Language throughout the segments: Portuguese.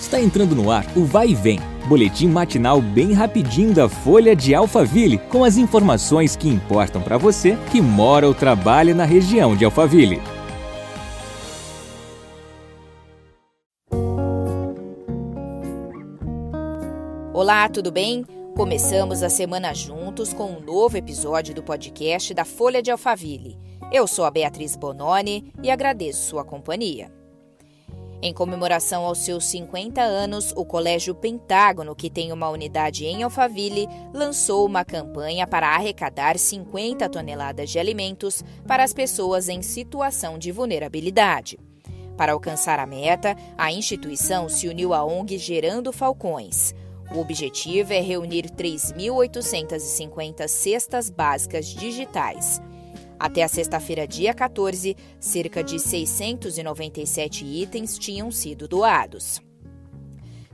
Está entrando no ar o Vai e Vem, boletim matinal bem rapidinho da Folha de Alphaville, com as informações que importam para você que mora ou trabalha na região de Alphaville. Olá, tudo bem? Começamos a semana juntos com um novo episódio do podcast da Folha de Alphaville. Eu sou a Beatriz Bononi e agradeço sua companhia. Em comemoração aos seus 50 anos, o Colégio Pentágono, que tem uma unidade em Alphaville, lançou uma campanha para arrecadar 50 toneladas de alimentos para as pessoas em situação de vulnerabilidade. Para alcançar a meta, a instituição se uniu à ONG Gerando Falcões. O objetivo é reunir 3.850 cestas básicas digitais. Até a sexta-feira, dia 14, cerca de 697 itens tinham sido doados.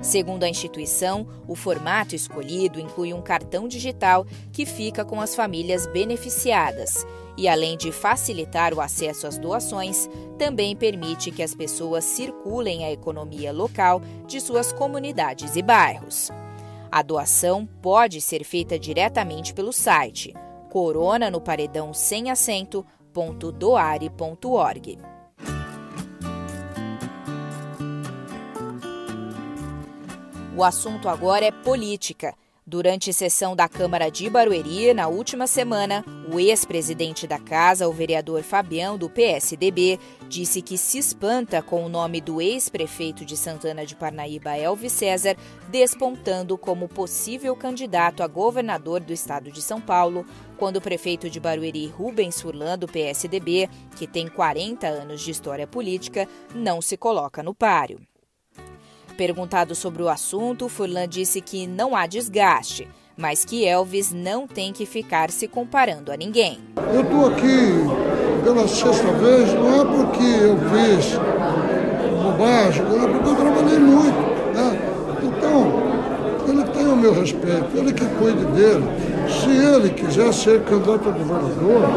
Segundo a instituição, o formato escolhido inclui um cartão digital que fica com as famílias beneficiadas e, além de facilitar o acesso às doações, também permite que as pessoas circulem a economia local de suas comunidades e bairros. A doação pode ser feita diretamente pelo site corona no paredão sem acento.doare.org. O assunto agora é política. Durante sessão da Câmara de Barueri, na última semana, o ex-presidente da casa, o vereador Fabião, do PSDB, disse que se espanta com o nome do ex-prefeito de Santana de Parnaíba, Elvis César, despontando como possível candidato a governador do estado de São Paulo, quando o prefeito de Barueri, Rubens Furlan, do PSDB, que tem 40 anos de história política, não se coloca no páreo. Perguntado sobre o assunto, Furlan disse que não há desgaste, mas que Elvis não tem que ficar se comparando a ninguém. Eu estou aqui pela sexta vez, não é porque eu fiz bobagem, é porque eu trabalhei muito. Né? Então, ele tem o meu respeito, ele que cuide dele. Se ele quiser ser candidato a governador,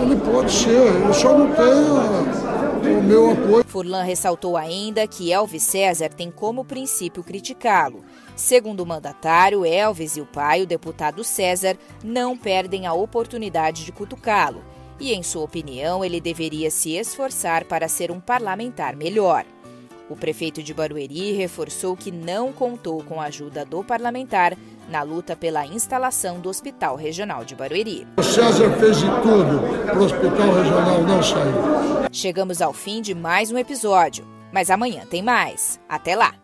ele pode ser, ele só não a o meu apoio. Furlan ressaltou ainda que Elvis César tem como princípio criticá-lo. Segundo o mandatário, Elvis e o pai, o deputado César, não perdem a oportunidade de cutucá-lo. E, em sua opinião, ele deveria se esforçar para ser um parlamentar melhor. O prefeito de Barueri reforçou que não contou com a ajuda do parlamentar na luta pela instalação do Hospital Regional de Barueri. O César fez de tudo para o Hospital Regional não sair. Chegamos ao fim de mais um episódio, mas amanhã tem mais. Até lá!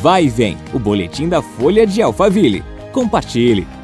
Vai e vem o boletim da Folha de Alphaville. Compartilhe!